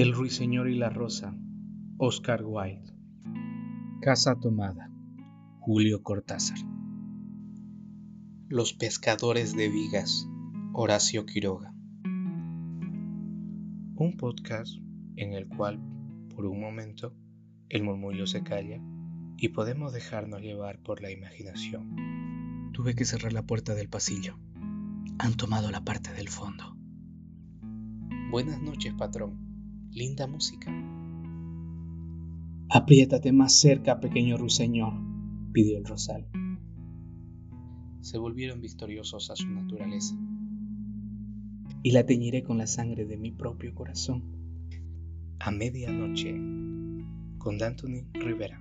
El ruiseñor y la rosa, Oscar Wilde. Casa tomada, Julio Cortázar. Los pescadores de vigas, Horacio Quiroga. Un podcast en el cual, por un momento, el murmullo se calla y podemos dejarnos llevar por la imaginación. Tuve que cerrar la puerta del pasillo. Han tomado la parte del fondo. Buenas noches, patrón linda música. Apriétate más cerca, pequeño ruiseñor, pidió el rosal. Se volvieron victoriosos a su naturaleza. Y la teñiré con la sangre de mi propio corazón. A medianoche, con D'Antoni Rivera.